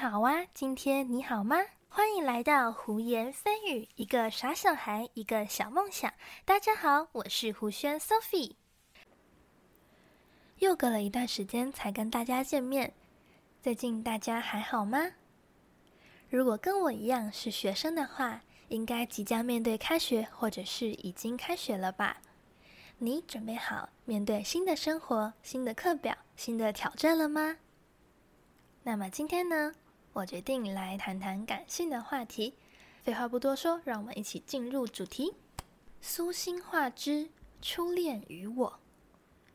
好啊，今天你好吗？欢迎来到胡言蜚语，一个傻小孩，一个小梦想。大家好，我是胡轩 Sophie。又隔了一段时间才跟大家见面，最近大家还好吗？如果跟我一样是学生的话，应该即将面对开学，或者是已经开学了吧？你准备好面对新的生活、新的课表、新的挑战了吗？那么今天呢，我决定来谈谈感性的话题。废话不多说，让我们一起进入主题：苏心画之初恋与我。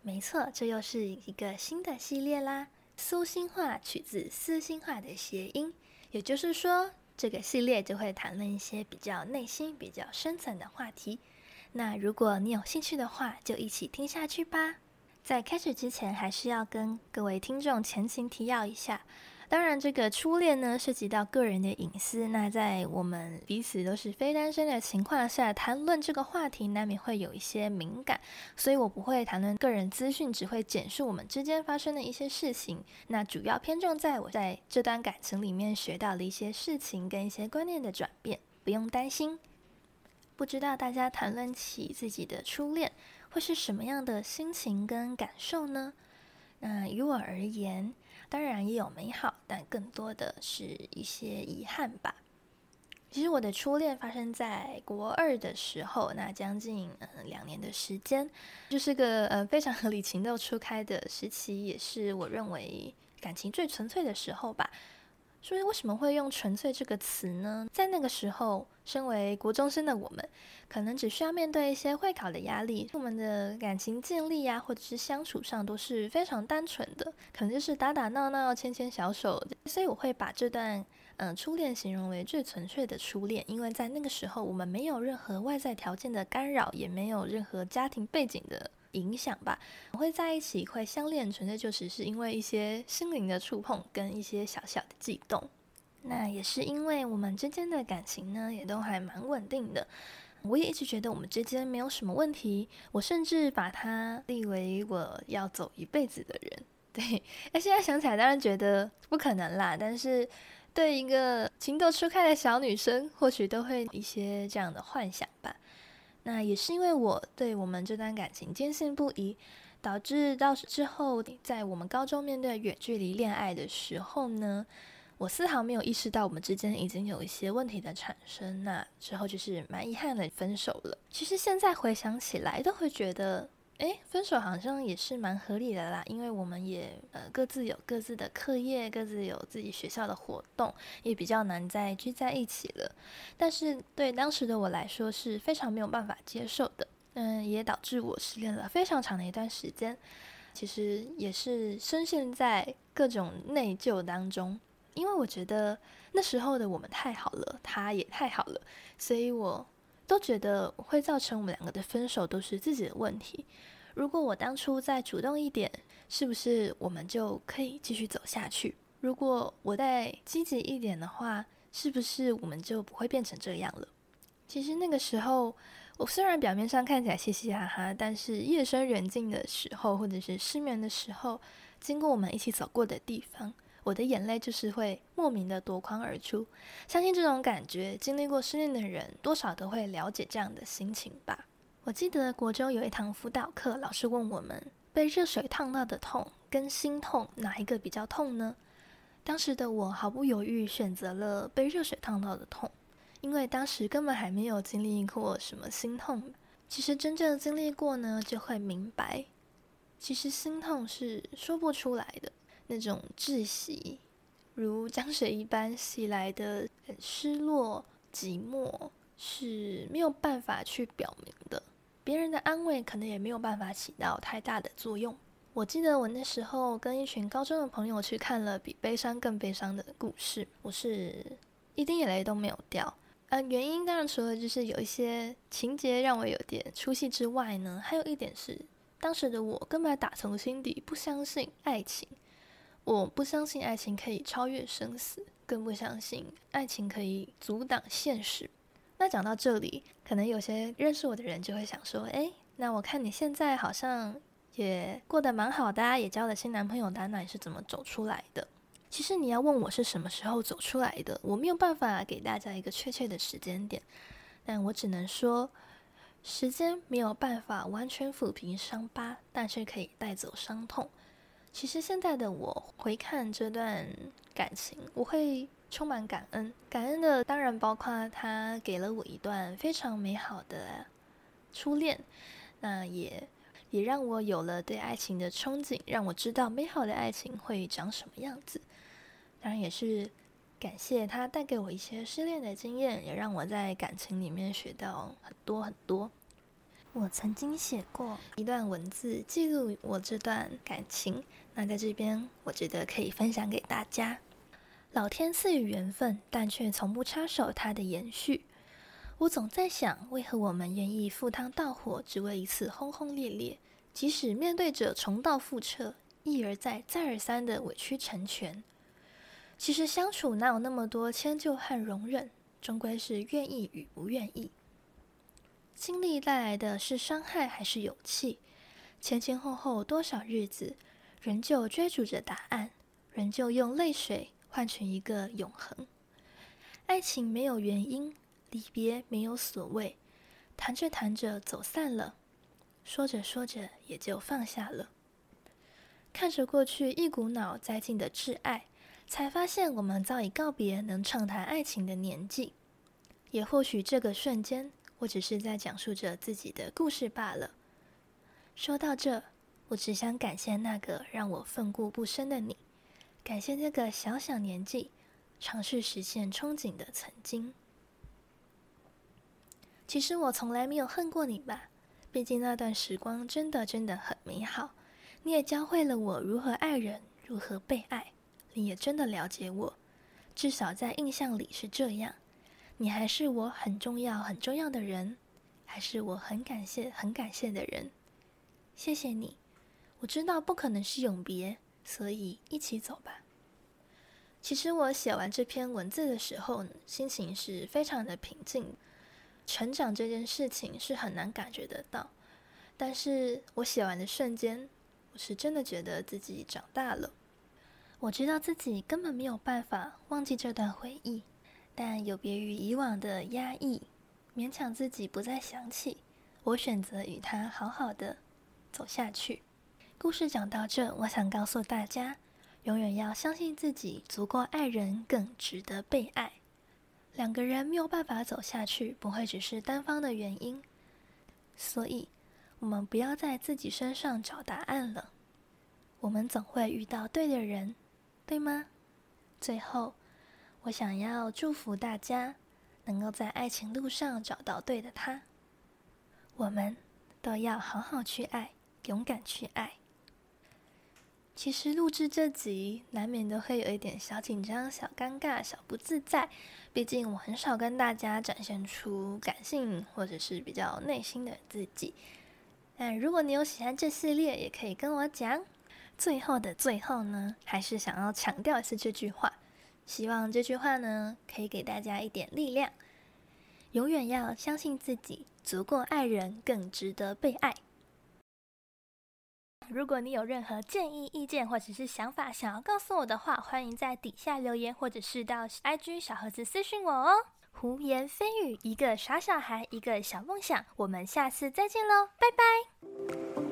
没错，这又是一个新的系列啦。苏心画取自私心画的谐音，也就是说，这个系列就会谈论一些比较内心、比较深层的话题。那如果你有兴趣的话，就一起听下去吧。在开始之前，还是要跟各位听众前情提要一下。当然，这个初恋呢，涉及到个人的隐私。那在我们彼此都是非单身的情况下，谈论这个话题，难免会有一些敏感。所以我不会谈论个人资讯，只会简述我们之间发生的一些事情。那主要偏重在我在这段感情里面学到的一些事情跟一些观念的转变，不用担心。不知道大家谈论起自己的初恋，会是什么样的心情跟感受呢？那于我而言，当然也有美好，但更多的是一些遗憾吧。其实我的初恋发生在国二的时候，那将近两年的时间，就是个呃非常合理情窦初开的时期，也是我认为感情最纯粹的时候吧。所以为什么会用“纯粹”这个词呢？在那个时候，身为国中生的我们，可能只需要面对一些会考的压力，我们的感情建立呀，或者是相处上都是非常单纯的，可能就是打打闹闹、牵牵小手。所以我会把这段嗯初恋形容为最纯粹的初恋，因为在那个时候，我们没有任何外在条件的干扰，也没有任何家庭背景的。影响吧，会在一起，会相恋，纯粹就只是因为一些心灵的触碰跟一些小小的悸动。那也是因为我们之间的感情呢，也都还蛮稳定的。我也一直觉得我们之间没有什么问题，我甚至把他立为我要走一辈子的人。对，那现在想起来当然觉得不可能啦，但是对一个情窦初开的小女生，或许都会一些这样的幻想吧。那也是因为我对我们这段感情坚信不疑，导致到之后，在我们高中面对远距离恋爱的时候呢，我丝毫没有意识到我们之间已经有一些问题的产生。那之后就是蛮遗憾的分手了。其实现在回想起来，都会觉得。哎，分手好像也是蛮合理的啦，因为我们也呃各自有各自的课业，各自有自己学校的活动，也比较难再聚在一起了。但是对当时的我来说是非常没有办法接受的，嗯，也导致我失恋了非常长的一段时间。其实也是深陷在各种内疚当中，因为我觉得那时候的我们太好了，他也太好了，所以我。都觉得会造成我们两个的分手都是自己的问题。如果我当初再主动一点，是不是我们就可以继续走下去？如果我再积极一点的话，是不是我们就不会变成这样了？其实那个时候，我虽然表面上看起来嘻嘻哈哈，但是夜深人静的时候，或者是失眠的时候，经过我们一起走过的地方。我的眼泪就是会莫名的夺眶而出，相信这种感觉，经历过失恋的人多少都会了解这样的心情吧。我记得国中有一堂辅导课，老师问我们：被热水烫到的痛跟心痛哪一个比较痛呢？当时的我毫不犹豫选择了被热水烫到的痛，因为当时根本还没有经历过什么心痛。其实真正经历过呢，就会明白，其实心痛是说不出来的。那种窒息，如江水一般袭来的很失落、寂寞，是没有办法去表明的。别人的安慰可能也没有办法起到太大的作用。我记得我那时候跟一群高中的朋友去看了比悲伤更悲伤的故事，我是一滴眼泪都没有掉。呃，原因当然除了就是有一些情节让我有点出戏之外呢，还有一点是当时的我根本打从心底不相信爱情。我不相信爱情可以超越生死，更不相信爱情可以阻挡现实。那讲到这里，可能有些认识我的人就会想说：“诶，那我看你现在好像也过得蛮好的，也交了新男朋友的，那你是怎么走出来的？”其实你要问我是什么时候走出来的，我没有办法给大家一个确切的时间点，但我只能说，时间没有办法完全抚平伤疤，但是可以带走伤痛。其实现在的我回看这段感情，我会充满感恩。感恩的当然包括他给了我一段非常美好的初恋，那也。也让我有了对爱情的憧憬，让我知道美好的爱情会长什么样子。当然，也是感谢他带给我一些失恋的经验，也让我在感情里面学到很多很多。我曾经写过一段文字记录我这段感情，那在这边我觉得可以分享给大家。老天赐予缘分，但却从不插手它的延续。我总在想，为何我们愿意赴汤蹈火，只为一次轰轰烈烈？即使面对着重蹈覆辙、一而再、再而三的委曲成全，其实相处哪有那么多迁就和容忍？终归是愿意与不愿意。经历带来的是伤害还是勇气？前前后后多少日子，仍旧追逐着答案，仍旧用泪水换取一个永恒。爱情没有原因，离别没有所谓，谈着谈着走散了。说着说着，也就放下了。看着过去一股脑栽进的挚爱，才发现我们早已告别能畅谈爱情的年纪。也或许这个瞬间，我只是在讲述着自己的故事罢了。说到这，我只想感谢那个让我奋不顾身的你，感谢那个小小年纪尝试实现憧憬的曾经。其实我从来没有恨过你吧。毕竟那段时光真的真的很美好，你也教会了我如何爱人，如何被爱。你也真的了解我，至少在印象里是这样。你还是我很重要很重要的人，还是我很感谢很感谢的人。谢谢你，我知道不可能是永别，所以一起走吧。其实我写完这篇文字的时候，心情是非常的平静。成长这件事情是很难感觉得到，但是我写完的瞬间，我是真的觉得自己长大了。我知道自己根本没有办法忘记这段回忆，但有别于以往的压抑，勉强自己不再想起，我选择与他好好的走下去。故事讲到这，我想告诉大家，永远要相信自己，足够爱人，更值得被爱。两个人没有办法走下去，不会只是单方的原因，所以，我们不要在自己身上找答案了。我们总会遇到对的人，对吗？最后，我想要祝福大家，能够在爱情路上找到对的他。我们都要好好去爱，勇敢去爱。其实录制这集难免都会有一点小紧张、小尴尬、小不自在，毕竟我很少跟大家展现出感性或者是比较内心的自己。但如果你有喜欢这系列，也可以跟我讲。最后的最后呢，还是想要强调一次这句话，希望这句话呢可以给大家一点力量：永远要相信自己，足够爱人，更值得被爱。如果你有任何建议、意见或者是想法想要告诉我的话，欢迎在底下留言，或者是到 IG 小盒子私信我哦。胡言非语，一个傻小孩，一个小梦想，我们下次再见喽，拜拜。